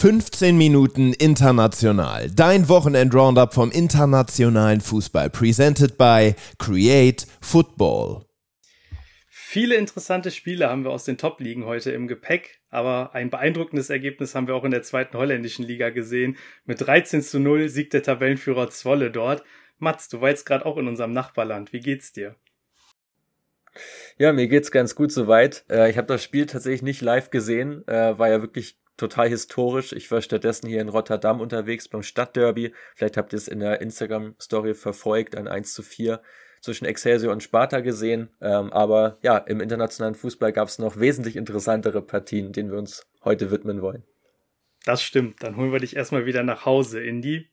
15 Minuten international. Dein Wochenend-Roundup vom internationalen Fußball. Presented by Create Football. Viele interessante Spiele haben wir aus den Top-Ligen heute im Gepäck, aber ein beeindruckendes Ergebnis haben wir auch in der zweiten holländischen Liga gesehen. Mit 13 zu 0 siegt der Tabellenführer Zwolle dort. Mats, du war jetzt gerade auch in unserem Nachbarland. Wie geht's dir? Ja, mir geht's ganz gut soweit. Äh, ich habe das Spiel tatsächlich nicht live gesehen, äh, war ja wirklich total historisch. Ich war stattdessen hier in Rotterdam unterwegs beim Stadtderby. Vielleicht habt ihr es in der Instagram-Story verfolgt, ein 1 zu 4 zwischen Excelsior und Sparta gesehen. Ähm, aber ja, im internationalen Fußball gab es noch wesentlich interessantere Partien, denen wir uns heute widmen wollen. Das stimmt. Dann holen wir dich erstmal wieder nach Hause in die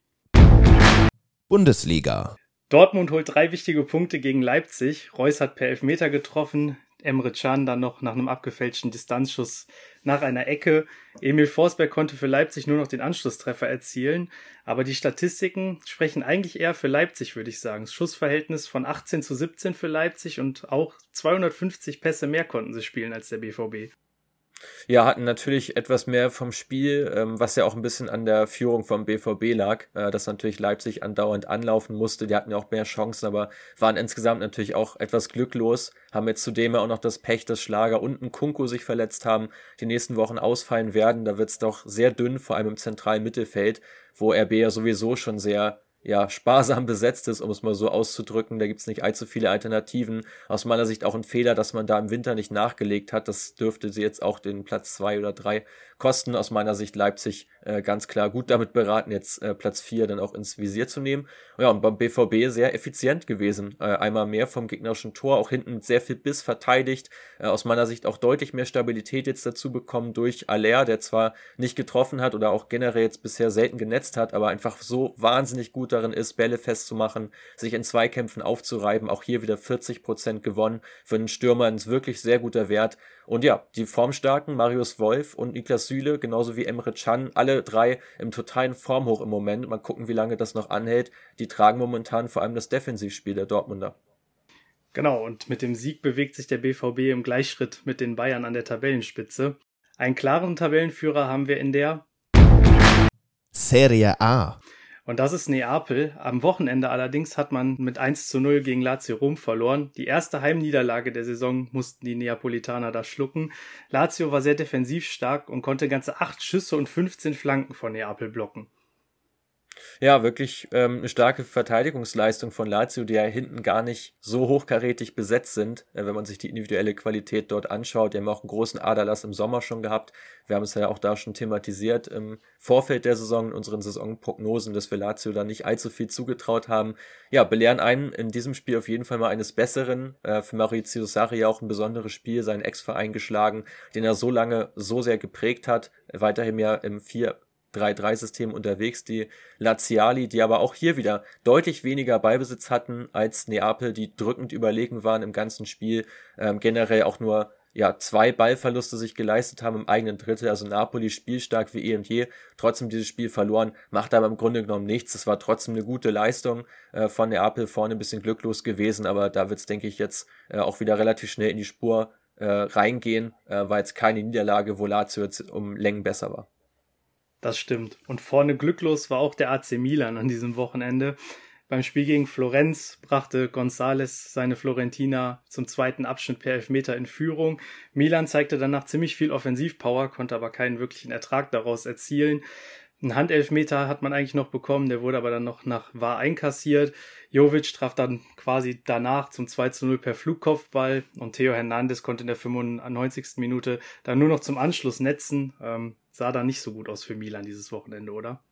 Bundesliga. Dortmund holt drei wichtige Punkte gegen Leipzig. Reus hat per Elfmeter getroffen. Emre Can dann noch nach einem abgefälschten Distanzschuss nach einer Ecke. Emil Forsberg konnte für Leipzig nur noch den Anschlusstreffer erzielen. Aber die Statistiken sprechen eigentlich eher für Leipzig, würde ich sagen. Schussverhältnis von 18 zu 17 für Leipzig und auch 250 Pässe mehr konnten sie spielen als der BVB. Ja, hatten natürlich etwas mehr vom Spiel, ähm, was ja auch ein bisschen an der Führung vom BVB lag, äh, dass natürlich Leipzig andauernd anlaufen musste. Die hatten ja auch mehr Chancen, aber waren insgesamt natürlich auch etwas glücklos. Haben jetzt zudem ja auch noch das Pech, dass Schlager und ein Kunko sich verletzt haben, die nächsten Wochen ausfallen werden. Da wird es doch sehr dünn, vor allem im zentralen Mittelfeld, wo RB ja sowieso schon sehr ja, sparsam besetzt ist, um es mal so auszudrücken. Da gibt es nicht allzu viele Alternativen. Aus meiner Sicht auch ein Fehler, dass man da im Winter nicht nachgelegt hat. Das dürfte sie jetzt auch den Platz zwei oder drei kosten. Aus meiner Sicht Leipzig äh, ganz klar gut damit beraten, jetzt äh, Platz vier dann auch ins Visier zu nehmen. Ja, und beim BVB sehr effizient gewesen. Äh, einmal mehr vom gegnerischen Tor, auch hinten sehr viel Biss verteidigt. Äh, aus meiner Sicht auch deutlich mehr Stabilität jetzt dazu bekommen durch Aller, der zwar nicht getroffen hat oder auch generell jetzt bisher selten genetzt hat, aber einfach so wahnsinnig gut darin ist, Bälle festzumachen, sich in Zweikämpfen aufzureiben. Auch hier wieder 40 Prozent gewonnen. Für einen Stürmer ein wirklich sehr guter Wert. Und ja, die formstarken Marius Wolf und Niklas Süle, genauso wie Emre Can, alle drei im totalen Formhoch im Moment. Mal gucken, wie lange das noch anhält. Die tragen momentan vor allem das Defensivspiel der Dortmunder. Genau, und mit dem Sieg bewegt sich der BVB im Gleichschritt mit den Bayern an der Tabellenspitze. Einen klaren Tabellenführer haben wir in der Serie A. Und das ist Neapel. Am Wochenende allerdings hat man mit 1 zu 0 gegen Lazio Rom verloren. Die erste Heimniederlage der Saison mussten die Neapolitaner da schlucken. Lazio war sehr defensiv stark und konnte ganze 8 Schüsse und 15 Flanken von Neapel blocken. Ja, wirklich ähm, eine starke Verteidigungsleistung von Lazio, die ja hinten gar nicht so hochkarätig besetzt sind, äh, wenn man sich die individuelle Qualität dort anschaut. Die haben auch einen großen Aderlass im Sommer schon gehabt. Wir haben es ja auch da schon thematisiert im Vorfeld der Saison, in unseren Saisonprognosen, dass wir Lazio da nicht allzu viel zugetraut haben. Ja, belehren einen in diesem Spiel auf jeden Fall mal eines Besseren. Äh, für Maurizio Sarri auch ein besonderes Spiel, seinen Ex-Verein geschlagen, den er so lange so sehr geprägt hat. Weiterhin ja im 4 3-3-System unterwegs, die Laziali, die aber auch hier wieder deutlich weniger Beibesitz hatten als Neapel, die drückend überlegen waren im ganzen Spiel, ähm, generell auch nur ja, zwei Ballverluste sich geleistet haben im eigenen Drittel, also Napoli spielstark wie eh und je, trotzdem dieses Spiel verloren, macht aber im Grunde genommen nichts. Es war trotzdem eine gute Leistung äh, von Neapel, vorne ein bisschen glücklos gewesen, aber da wird es, denke ich, jetzt äh, auch wieder relativ schnell in die Spur äh, reingehen, äh, war jetzt keine Niederlage, wo Lazio jetzt um Längen besser war. Das stimmt. Und vorne glücklos war auch der AC Milan an diesem Wochenende. Beim Spiel gegen Florenz brachte Gonzales seine Florentina zum zweiten Abschnitt per Elfmeter in Führung. Milan zeigte danach ziemlich viel Offensivpower, konnte aber keinen wirklichen Ertrag daraus erzielen. Ein Handelfmeter hat man eigentlich noch bekommen, der wurde aber dann noch nach War einkassiert. Jovic traf dann quasi danach zum 2 zu 0 per Flugkopfball und Theo Hernandez konnte in der 95. Minute dann nur noch zum Anschluss netzen. Ähm, sah da nicht so gut aus für Milan dieses Wochenende, oder?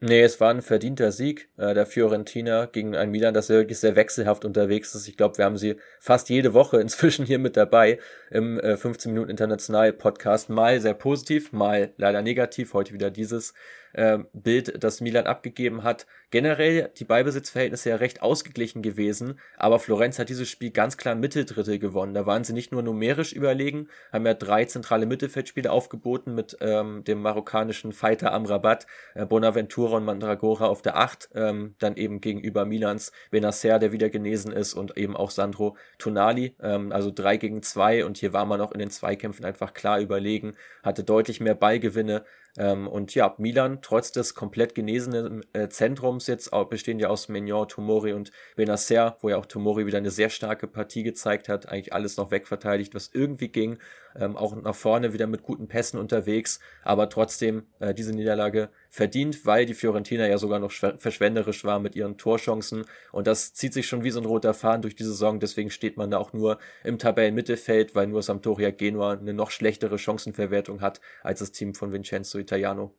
Nee, es war ein verdienter Sieg äh, der Fiorentina gegen ein Milan, das wirklich sehr wechselhaft unterwegs ist. Ich glaube, wir haben sie fast jede Woche inzwischen hier mit dabei im äh, 15 Minuten International Podcast. Mal sehr positiv, mal leider negativ. Heute wieder dieses äh, Bild, das Milan abgegeben hat. generell die Ballbesitzverhältnisse ja recht ausgeglichen gewesen, aber Florenz hat dieses Spiel ganz klar Mitteldrittel gewonnen. Da waren sie nicht nur numerisch überlegen, haben ja drei zentrale Mittelfeldspiele aufgeboten mit ähm, dem marokkanischen Fighter Amrabat, äh, Bonaventura und Mandragora auf der Acht, ähm, dann eben gegenüber Milans Benacer, der wieder genesen ist und eben auch Sandro Tonali, ähm, also drei gegen zwei und hier war man auch in den Zweikämpfen einfach klar überlegen, hatte deutlich mehr Ballgewinne, ähm, und ja, Milan, trotz des komplett genesenen äh, Zentrums jetzt, auch, bestehen ja aus Mignon, Tomori und Benacer, wo ja auch Tomori wieder eine sehr starke Partie gezeigt hat, eigentlich alles noch wegverteidigt, was irgendwie ging, ähm, auch nach vorne wieder mit guten Pässen unterwegs, aber trotzdem äh, diese Niederlage verdient, weil die Fiorentina ja sogar noch verschwenderisch war mit ihren Torchancen und das zieht sich schon wie so ein roter Faden durch die Saison, deswegen steht man da auch nur im Tabellenmittelfeld, weil nur Sampdoria Genua eine noch schlechtere Chancenverwertung hat als das Team von Vincenzo Italiano.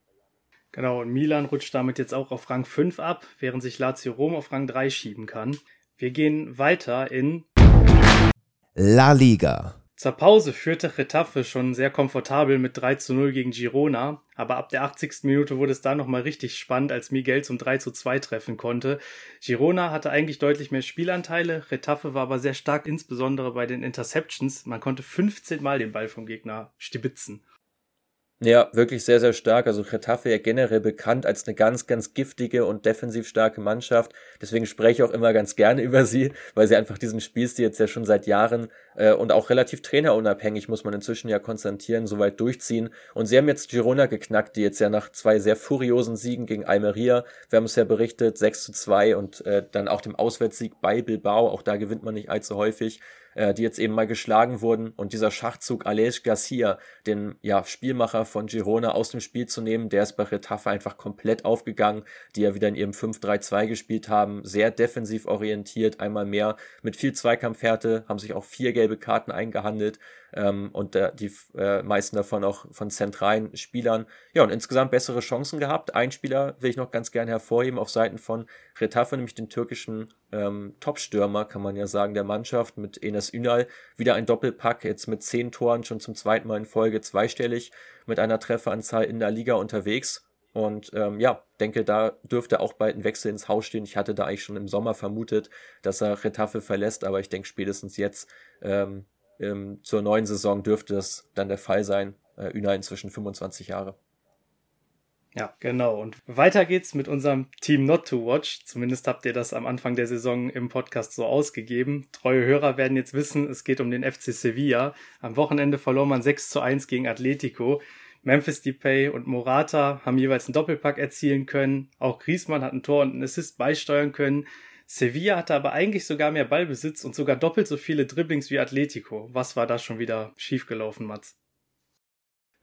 Genau, und Milan rutscht damit jetzt auch auf Rang 5 ab, während sich Lazio Rom auf Rang 3 schieben kann. Wir gehen weiter in La Liga. Zur Pause führte Getafe schon sehr komfortabel mit 3 zu 0 gegen Girona, aber ab der 80. Minute wurde es da nochmal richtig spannend, als Miguel zum 3 zu 2 treffen konnte. Girona hatte eigentlich deutlich mehr Spielanteile, Getafe war aber sehr stark, insbesondere bei den Interceptions. Man konnte 15 Mal den Ball vom Gegner stibitzen. Ja, wirklich sehr, sehr stark. Also Getafe ja generell bekannt als eine ganz, ganz giftige und defensiv starke Mannschaft. Deswegen spreche ich auch immer ganz gerne über sie, weil sie einfach diesen Spielstil jetzt ja schon seit Jahren äh, und auch relativ trainerunabhängig, muss man inzwischen ja konstatieren, soweit durchziehen. Und sie haben jetzt Girona geknackt, die jetzt ja nach zwei sehr furiosen Siegen gegen Almeria, wir haben es ja berichtet, 6 zu 2 und äh, dann auch dem Auswärtssieg bei Bilbao, auch da gewinnt man nicht allzu häufig, äh, die jetzt eben mal geschlagen wurden. Und dieser Schachzug Alej Garcia, den ja, Spielmacher von Girona aus dem Spiel zu nehmen, der ist bei Retafe einfach komplett aufgegangen, die ja wieder in ihrem 5-3-2 gespielt haben, sehr defensiv orientiert, einmal mehr mit viel Zweikampfhärte, haben sich auch vier gelbe Karten eingehandelt ähm, und äh, die äh, meisten davon auch von zentralen Spielern. Ja, und insgesamt bessere Chancen gehabt. Ein Spieler will ich noch ganz gerne hervorheben auf Seiten von Retafe, nämlich den türkischen ähm, Top-Stürmer, kann man ja sagen, der Mannschaft mit Enes Ünal. Wieder ein Doppelpack, jetzt mit zehn Toren schon zum zweiten Mal in Folge zweistellig, mit einer Trefferanzahl in der Liga unterwegs. Und ähm, ja, denke, da dürfte auch bald ein Wechsel ins Haus stehen. Ich hatte da eigentlich schon im Sommer vermutet, dass er Retafe verlässt, aber ich denke spätestens jetzt ähm, ähm, zur neuen Saison dürfte das dann der Fall sein. Äh, Una inzwischen 25 Jahre. Ja, genau. Und weiter geht's mit unserem Team Not to Watch. Zumindest habt ihr das am Anfang der Saison im Podcast so ausgegeben. Treue Hörer werden jetzt wissen, es geht um den FC Sevilla. Am Wochenende verlor man 6 zu 1 gegen Atletico. Memphis Depay und Morata haben jeweils einen Doppelpack erzielen können. Auch Griezmann hat ein Tor und einen Assist beisteuern können. Sevilla hatte aber eigentlich sogar mehr Ballbesitz und sogar doppelt so viele Dribblings wie Atletico. Was war da schon wieder schiefgelaufen, Mats?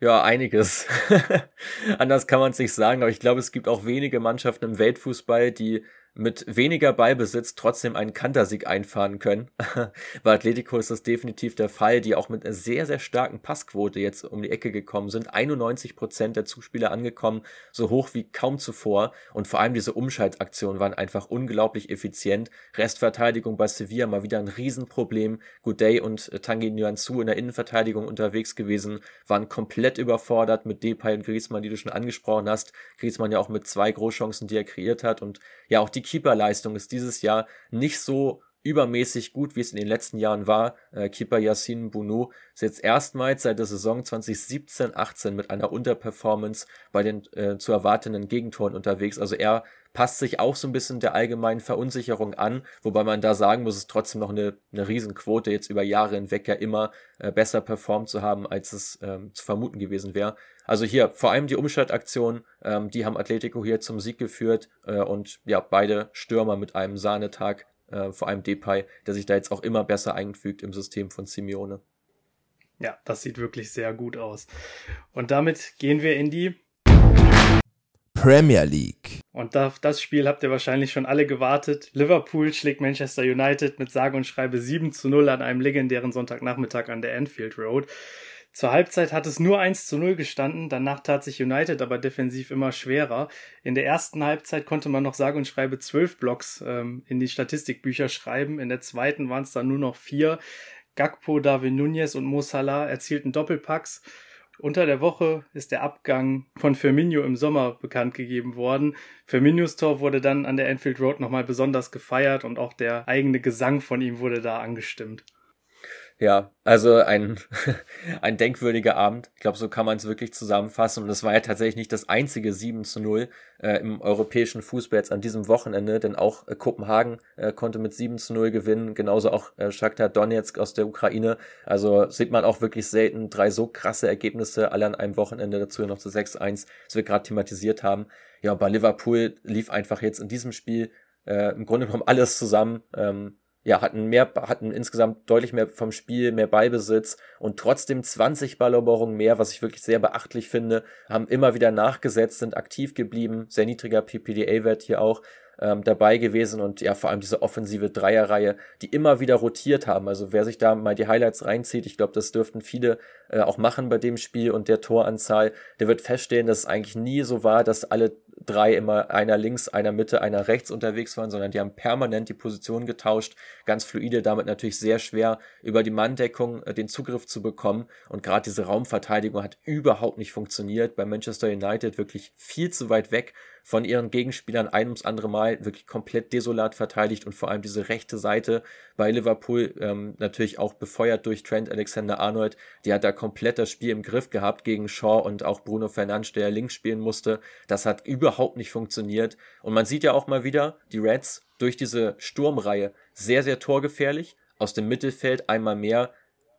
Ja, einiges. Anders kann man es nicht sagen, aber ich glaube, es gibt auch wenige Mannschaften im Weltfußball, die mit weniger Beibesitz trotzdem einen Kantersieg einfahren können. Bei Atletico ist das definitiv der Fall, die auch mit einer sehr, sehr starken Passquote jetzt um die Ecke gekommen sind. 91 Prozent der Zuspieler angekommen, so hoch wie kaum zuvor. Und vor allem diese Umschaltaktionen waren einfach unglaublich effizient. Restverteidigung bei Sevilla mal wieder ein Riesenproblem. Goudet und Tanguy Nuanzu in der Innenverteidigung unterwegs gewesen, waren komplett überfordert mit Depay und Griezmann, die du schon angesprochen hast. Griezmann ja auch mit zwei Großchancen, die er kreiert hat und ja auch die Keeperleistung ist dieses Jahr nicht so übermäßig gut, wie es in den letzten Jahren war. Äh, Keeper Yassin Bounou ist jetzt erstmals seit der Saison 2017-18 mit einer Unterperformance bei den äh, zu erwartenden Gegentoren unterwegs. Also er passt sich auch so ein bisschen der allgemeinen Verunsicherung an, wobei man da sagen muss, es ist trotzdem noch eine, eine Riesenquote jetzt über Jahre hinweg ja immer äh, besser performt zu haben, als es ähm, zu vermuten gewesen wäre. Also hier vor allem die Umschaltaktion, ähm, die haben Atletico hier zum Sieg geführt äh, und ja, beide Stürmer mit einem Sahnetag, äh, vor allem Depay, der sich da jetzt auch immer besser einfügt im System von Simeone. Ja, das sieht wirklich sehr gut aus. Und damit gehen wir in die Premier League. Und auf das Spiel habt ihr wahrscheinlich schon alle gewartet. Liverpool schlägt Manchester United mit sage und schreibe 7 zu 0 an einem legendären Sonntagnachmittag an der Anfield Road. Zur Halbzeit hat es nur 1 zu 0 gestanden, danach tat sich United aber defensiv immer schwerer. In der ersten Halbzeit konnte man noch sage und schreibe zwölf Blocks ähm, in die Statistikbücher schreiben, in der zweiten waren es dann nur noch vier. Gakpo, David Nunez und Mo Salah erzielten Doppelpacks Unter der Woche ist der Abgang von Firmino im Sommer bekannt gegeben worden. Firminos Tor wurde dann an der Enfield Road nochmal besonders gefeiert und auch der eigene Gesang von ihm wurde da angestimmt. Ja, also ein, ein denkwürdiger Abend. Ich glaube, so kann man es wirklich zusammenfassen. Und es war ja tatsächlich nicht das einzige 7 zu 0 äh, im europäischen Fußball jetzt an diesem Wochenende, denn auch äh, Kopenhagen äh, konnte mit 7 zu 0 gewinnen, genauso auch äh, Shakhtar Donetsk aus der Ukraine. Also sieht man auch wirklich selten drei so krasse Ergebnisse alle an einem Wochenende, dazu noch zu 6-1, was wir gerade thematisiert haben. Ja, bei Liverpool lief einfach jetzt in diesem Spiel äh, im Grunde genommen alles zusammen. Ähm, ja, hatten mehr, hatten insgesamt deutlich mehr vom Spiel, mehr Ballbesitz und trotzdem 20 Balleroberungen mehr, was ich wirklich sehr beachtlich finde, haben immer wieder nachgesetzt, sind aktiv geblieben, sehr niedriger PPDA-Wert hier auch ähm, dabei gewesen und ja, vor allem diese offensive Dreierreihe, die immer wieder rotiert haben. Also wer sich da mal die Highlights reinzieht, ich glaube, das dürften viele äh, auch machen bei dem Spiel und der Toranzahl, der wird feststellen, dass es eigentlich nie so war, dass alle drei immer einer links, einer Mitte, einer rechts unterwegs waren, sondern die haben permanent die Position getauscht, ganz fluide, damit natürlich sehr schwer über die Manndeckung äh, den Zugriff zu bekommen und gerade diese Raumverteidigung hat überhaupt nicht funktioniert bei Manchester United wirklich viel zu weit weg von ihren Gegenspielern ein ums andere Mal wirklich komplett desolat verteidigt und vor allem diese rechte Seite bei Liverpool ähm, natürlich auch befeuert durch Trent Alexander-Arnold. Die hat da komplett das Spiel im Griff gehabt gegen Shaw und auch Bruno Fernandes, der links spielen musste. Das hat überhaupt nicht funktioniert. Und man sieht ja auch mal wieder, die Reds durch diese Sturmreihe sehr, sehr torgefährlich. Aus dem Mittelfeld einmal mehr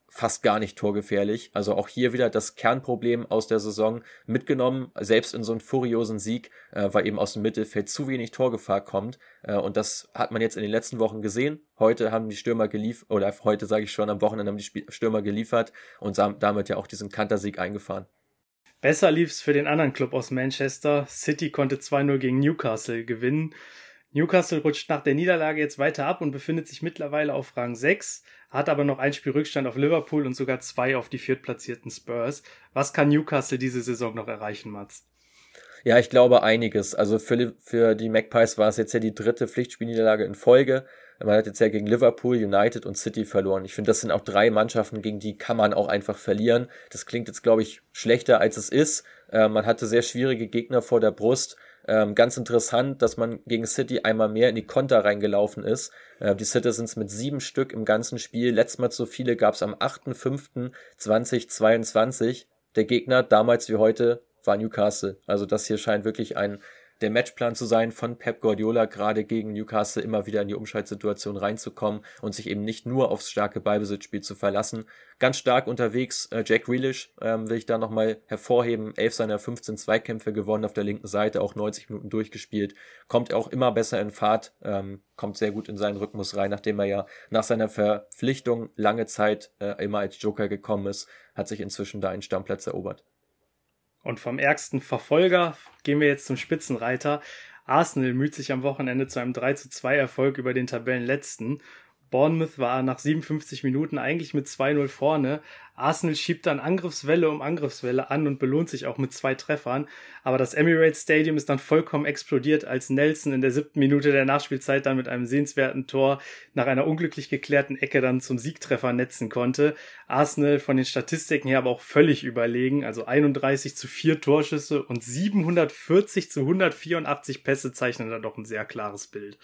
fast gar nicht torgefährlich. Also auch hier wieder das Kernproblem aus der Saison mitgenommen, selbst in so einen furiosen Sieg, äh, weil eben aus dem Mittelfeld zu wenig Torgefahr kommt. Äh, und das hat man jetzt in den letzten Wochen gesehen. Heute haben die Stürmer geliefert, oder heute sage ich schon, am Wochenende haben die Stürmer geliefert und damit ja auch diesen Kantersieg eingefahren. Besser lief's für den anderen Club aus Manchester. City konnte 2-0 gegen Newcastle gewinnen. Newcastle rutscht nach der Niederlage jetzt weiter ab und befindet sich mittlerweile auf Rang 6 hat aber noch ein Spiel Rückstand auf Liverpool und sogar zwei auf die viertplatzierten Spurs. Was kann Newcastle diese Saison noch erreichen, Mats? Ja, ich glaube einiges. Also für, für die Magpies war es jetzt ja die dritte Pflichtspielniederlage in Folge. Man hat jetzt ja gegen Liverpool, United und City verloren. Ich finde, das sind auch drei Mannschaften, gegen die kann man auch einfach verlieren. Das klingt jetzt, glaube ich, schlechter als es ist. Äh, man hatte sehr schwierige Gegner vor der Brust. Ähm, ganz interessant, dass man gegen City einmal mehr in die Konter reingelaufen ist. Äh, die Citizens mit sieben Stück im ganzen Spiel. Letztes Mal so viele gab es am 8.5.2022. Der Gegner damals wie heute war Newcastle. Also das hier scheint wirklich ein der Matchplan zu sein von Pep Guardiola, gerade gegen Newcastle immer wieder in die Umschaltsituation reinzukommen und sich eben nicht nur aufs starke Ballbesitzspiel zu verlassen. Ganz stark unterwegs, äh, Jack Grealish ähm, will ich da nochmal hervorheben. Elf seiner 15 Zweikämpfe gewonnen auf der linken Seite, auch 90 Minuten durchgespielt. Kommt auch immer besser in Fahrt, ähm, kommt sehr gut in seinen Rhythmus rein, nachdem er ja nach seiner Verpflichtung lange Zeit äh, immer als Joker gekommen ist, hat sich inzwischen da einen Stammplatz erobert. Und vom ärgsten Verfolger gehen wir jetzt zum Spitzenreiter. Arsenal müht sich am Wochenende zu einem 3 zu 2 Erfolg über den Tabellenletzten Bournemouth war nach 57 Minuten eigentlich mit 2-0 vorne. Arsenal schiebt dann Angriffswelle um Angriffswelle an und belohnt sich auch mit zwei Treffern. Aber das Emirates Stadium ist dann vollkommen explodiert, als Nelson in der siebten Minute der Nachspielzeit dann mit einem sehenswerten Tor nach einer unglücklich geklärten Ecke dann zum Siegtreffer netzen konnte. Arsenal von den Statistiken her aber auch völlig überlegen. Also 31 zu 4 Torschüsse und 740 zu 184 Pässe zeichnen da doch ein sehr klares Bild.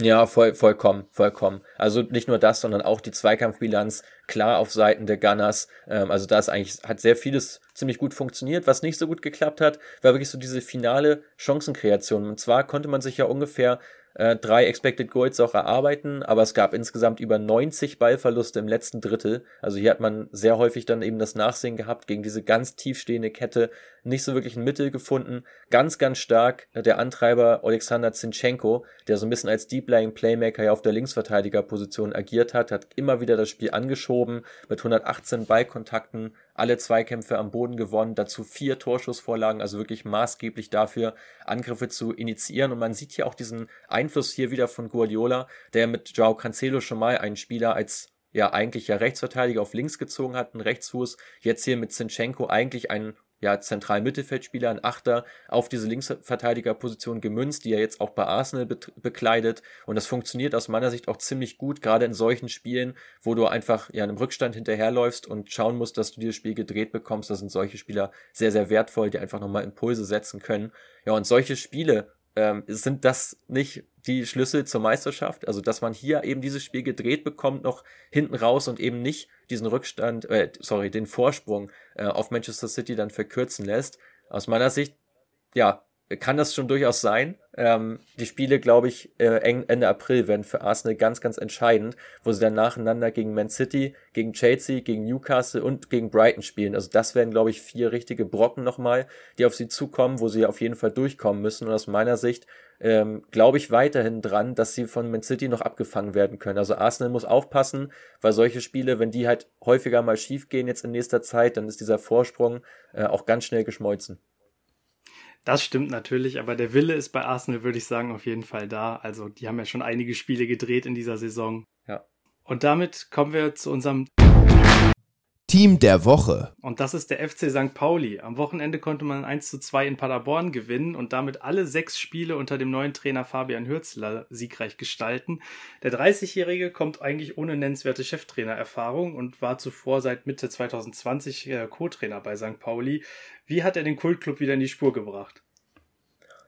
Ja, voll, vollkommen, vollkommen. Also nicht nur das, sondern auch die Zweikampfbilanz klar auf Seiten der Gunners. Ähm, also da ist eigentlich, hat sehr vieles ziemlich gut funktioniert. Was nicht so gut geklappt hat, war wirklich so diese finale Chancenkreation. Und zwar konnte man sich ja ungefähr äh, drei Expected Goals auch erarbeiten, aber es gab insgesamt über 90 Ballverluste im letzten Drittel. Also hier hat man sehr häufig dann eben das Nachsehen gehabt gegen diese ganz tiefstehende Kette, nicht so wirklich ein Mittel gefunden. Ganz, ganz stark der Antreiber Alexander Zinchenko, der so ein bisschen als Deep Lying Playmaker ja auf der Linksverteidigerposition agiert hat, hat immer wieder das Spiel angeschoben mit 118 Ballkontakten, alle Zweikämpfe am Boden gewonnen, dazu vier Torschussvorlagen, also wirklich maßgeblich dafür, Angriffe zu initiieren. Und man sieht hier auch diesen Einfluss hier wieder von Guardiola, der mit Joao Cancelo schon mal einen Spieler als ja eigentlich ja Rechtsverteidiger auf links gezogen hat, einen Rechtsfuß, jetzt hier mit Zinchenko eigentlich einen ja, zentralen Mittelfeldspieler, ein Achter, auf diese Linksverteidigerposition gemünzt, die er jetzt auch bei Arsenal be bekleidet. Und das funktioniert aus meiner Sicht auch ziemlich gut, gerade in solchen Spielen, wo du einfach ja einem Rückstand hinterherläufst und schauen musst, dass du dieses Spiel gedreht bekommst. Da sind solche Spieler sehr, sehr wertvoll, die einfach nochmal Impulse setzen können. Ja, und solche Spiele ähm, sind das nicht die Schlüssel zur Meisterschaft? Also, dass man hier eben dieses Spiel gedreht bekommt, noch hinten raus und eben nicht diesen Rückstand, äh, sorry, den Vorsprung äh, auf Manchester City dann verkürzen lässt. Aus meiner Sicht, ja, kann das schon durchaus sein. Ähm, die Spiele, glaube ich, äh, Ende April werden für Arsenal ganz, ganz entscheidend, wo sie dann nacheinander gegen Man City, gegen Chelsea, gegen Newcastle und gegen Brighton spielen. Also das werden, glaube ich, vier richtige Brocken nochmal, die auf sie zukommen, wo sie auf jeden Fall durchkommen müssen. Und aus meiner Sicht ähm, glaube ich weiterhin dran, dass sie von Man City noch abgefangen werden können. Also Arsenal muss aufpassen, weil solche Spiele, wenn die halt häufiger mal schief gehen jetzt in nächster Zeit, dann ist dieser Vorsprung äh, auch ganz schnell geschmolzen. Das stimmt natürlich, aber der Wille ist bei Arsenal, würde ich sagen, auf jeden Fall da. Also die haben ja schon einige Spiele gedreht in dieser Saison. Ja. Und damit kommen wir zu unserem Team der Woche. Und das ist der FC St. Pauli. Am Wochenende konnte man 1 zu 2 in Paderborn gewinnen und damit alle sechs Spiele unter dem neuen Trainer Fabian Hürzler siegreich gestalten. Der 30-Jährige kommt eigentlich ohne nennenswerte Cheftrainererfahrung und war zuvor seit Mitte 2020 äh, Co-Trainer bei St. Pauli. Wie hat er den Kultclub wieder in die Spur gebracht?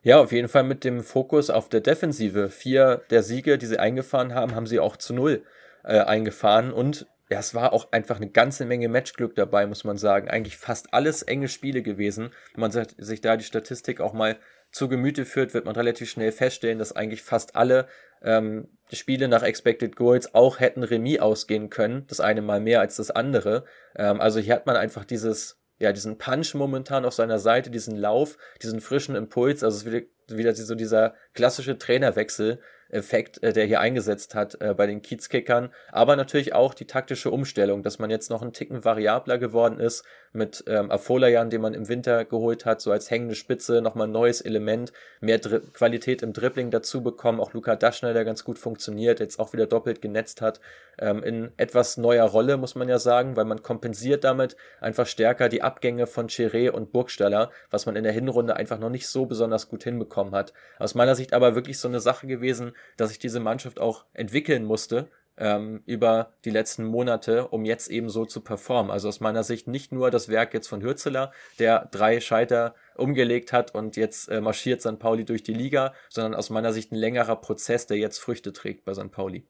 Ja, auf jeden Fall mit dem Fokus auf der Defensive. Vier der Siege, die sie eingefahren haben, haben sie auch zu null äh, eingefahren und ja, es war auch einfach eine ganze Menge Matchglück dabei, muss man sagen. Eigentlich fast alles enge Spiele gewesen. Wenn man sich da die Statistik auch mal zu Gemüte führt, wird man relativ schnell feststellen, dass eigentlich fast alle ähm, Spiele nach Expected Goals auch hätten Remis ausgehen können. Das eine mal mehr als das andere. Ähm, also hier hat man einfach dieses, ja, diesen Punch momentan auf seiner Seite, diesen Lauf, diesen frischen Impuls. Also es ist wieder, wieder so dieser klassische Trainerwechsel, Effekt, äh, der hier eingesetzt hat äh, bei den Kiezkickern, aber natürlich auch die taktische Umstellung, dass man jetzt noch einen Ticken variabler geworden ist mit ähm, Afolayan, den man im Winter geholt hat, so als hängende Spitze, nochmal ein neues Element, mehr Dri Qualität im Dribbling dazu bekommen, auch Luca Daschner, der ganz gut funktioniert, jetzt auch wieder doppelt genetzt hat, ähm, in etwas neuer Rolle, muss man ja sagen, weil man kompensiert damit einfach stärker die Abgänge von Chiré und Burgstaller, was man in der Hinrunde einfach noch nicht so besonders gut hinbekommen hat. Aus meiner Sicht aber wirklich so eine Sache gewesen, dass sich diese Mannschaft auch entwickeln musste ähm, über die letzten Monate, um jetzt eben so zu performen. Also aus meiner Sicht nicht nur das Werk jetzt von Hürzeler, der drei Scheiter umgelegt hat und jetzt äh, marschiert St. Pauli durch die Liga, sondern aus meiner Sicht ein längerer Prozess, der jetzt Früchte trägt bei St. Pauli.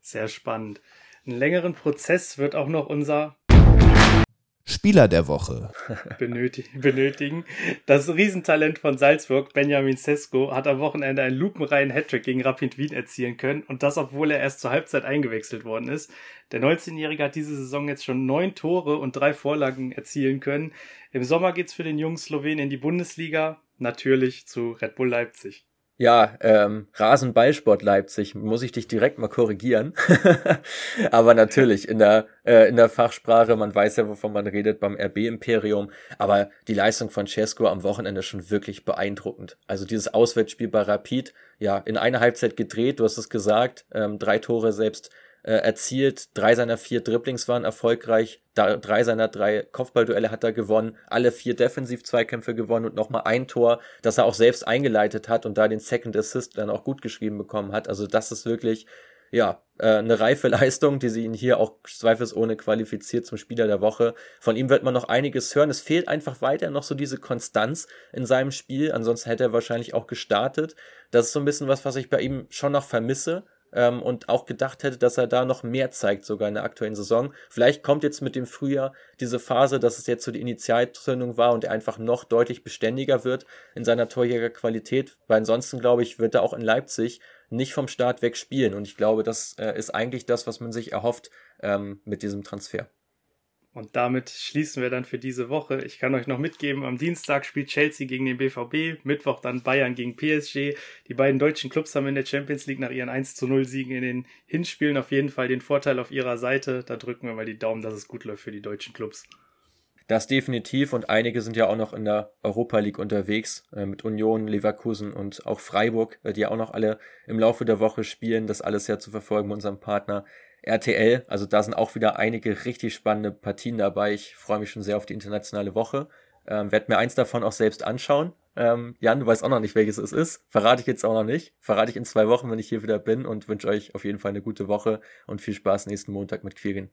Sehr spannend. Einen längeren Prozess wird auch noch unser Spieler der Woche benötigen. Das Riesentalent von Salzburg, Benjamin Sesko, hat am Wochenende einen lupenreinen Hattrick gegen Rapid Wien erzielen können und das, obwohl er erst zur Halbzeit eingewechselt worden ist. Der 19-Jährige hat diese Saison jetzt schon neun Tore und drei Vorlagen erzielen können. Im Sommer geht's für den jungen Slowen in die Bundesliga, natürlich zu Red Bull Leipzig. Ja, ähm, Rasenballsport Leipzig, muss ich dich direkt mal korrigieren. Aber natürlich, in der, äh, in der Fachsprache, man weiß ja, wovon man redet beim RB-Imperium. Aber die Leistung von Cesco am Wochenende schon wirklich beeindruckend. Also dieses Auswärtsspiel bei Rapid, ja, in einer Halbzeit gedreht, du hast es gesagt, ähm, drei Tore selbst äh, erzielt. Drei seiner vier Dribblings waren erfolgreich. Da, drei seiner drei Kopfballduelle hat er gewonnen. Alle vier Defensiv-Zweikämpfe gewonnen und nochmal ein Tor, das er auch selbst eingeleitet hat und da den Second Assist dann auch gut geschrieben bekommen hat. Also das ist wirklich ja, äh, eine reife Leistung, die sie ihn hier auch zweifelsohne qualifiziert zum Spieler der Woche. Von ihm wird man noch einiges hören. Es fehlt einfach weiter noch so diese Konstanz in seinem Spiel. Ansonsten hätte er wahrscheinlich auch gestartet. Das ist so ein bisschen was, was ich bei ihm schon noch vermisse ähm, und auch gedacht hätte, dass er da noch mehr zeigt, sogar in der aktuellen Saison. Vielleicht kommt jetzt mit dem Frühjahr diese Phase, dass es jetzt so die Initialzündung war und er einfach noch deutlich beständiger wird in seiner Torjägerqualität, weil ansonsten, glaube ich, wird er auch in Leipzig nicht vom Start weg spielen und ich glaube, das äh, ist eigentlich das, was man sich erhofft ähm, mit diesem Transfer. Und damit schließen wir dann für diese Woche. Ich kann euch noch mitgeben, am Dienstag spielt Chelsea gegen den BVB, Mittwoch dann Bayern gegen PSG. Die beiden deutschen Clubs haben in der Champions League nach ihren 1 zu 0 Siegen in den Hinspielen auf jeden Fall den Vorteil auf ihrer Seite. Da drücken wir mal die Daumen, dass es gut läuft für die deutschen Clubs. Das definitiv und einige sind ja auch noch in der Europa League unterwegs äh, mit Union, Leverkusen und auch Freiburg, äh, die auch noch alle im Laufe der Woche spielen. Das alles ja zu verfolgen mit unserem Partner RTL. Also da sind auch wieder einige richtig spannende Partien dabei. Ich freue mich schon sehr auf die internationale Woche. Ähm, werde mir eins davon auch selbst anschauen. Ähm, Jan, du weißt auch noch nicht, welches es ist. Verrate ich jetzt auch noch nicht. Verrate ich in zwei Wochen, wenn ich hier wieder bin und wünsche euch auf jeden Fall eine gute Woche und viel Spaß nächsten Montag mit Quirin.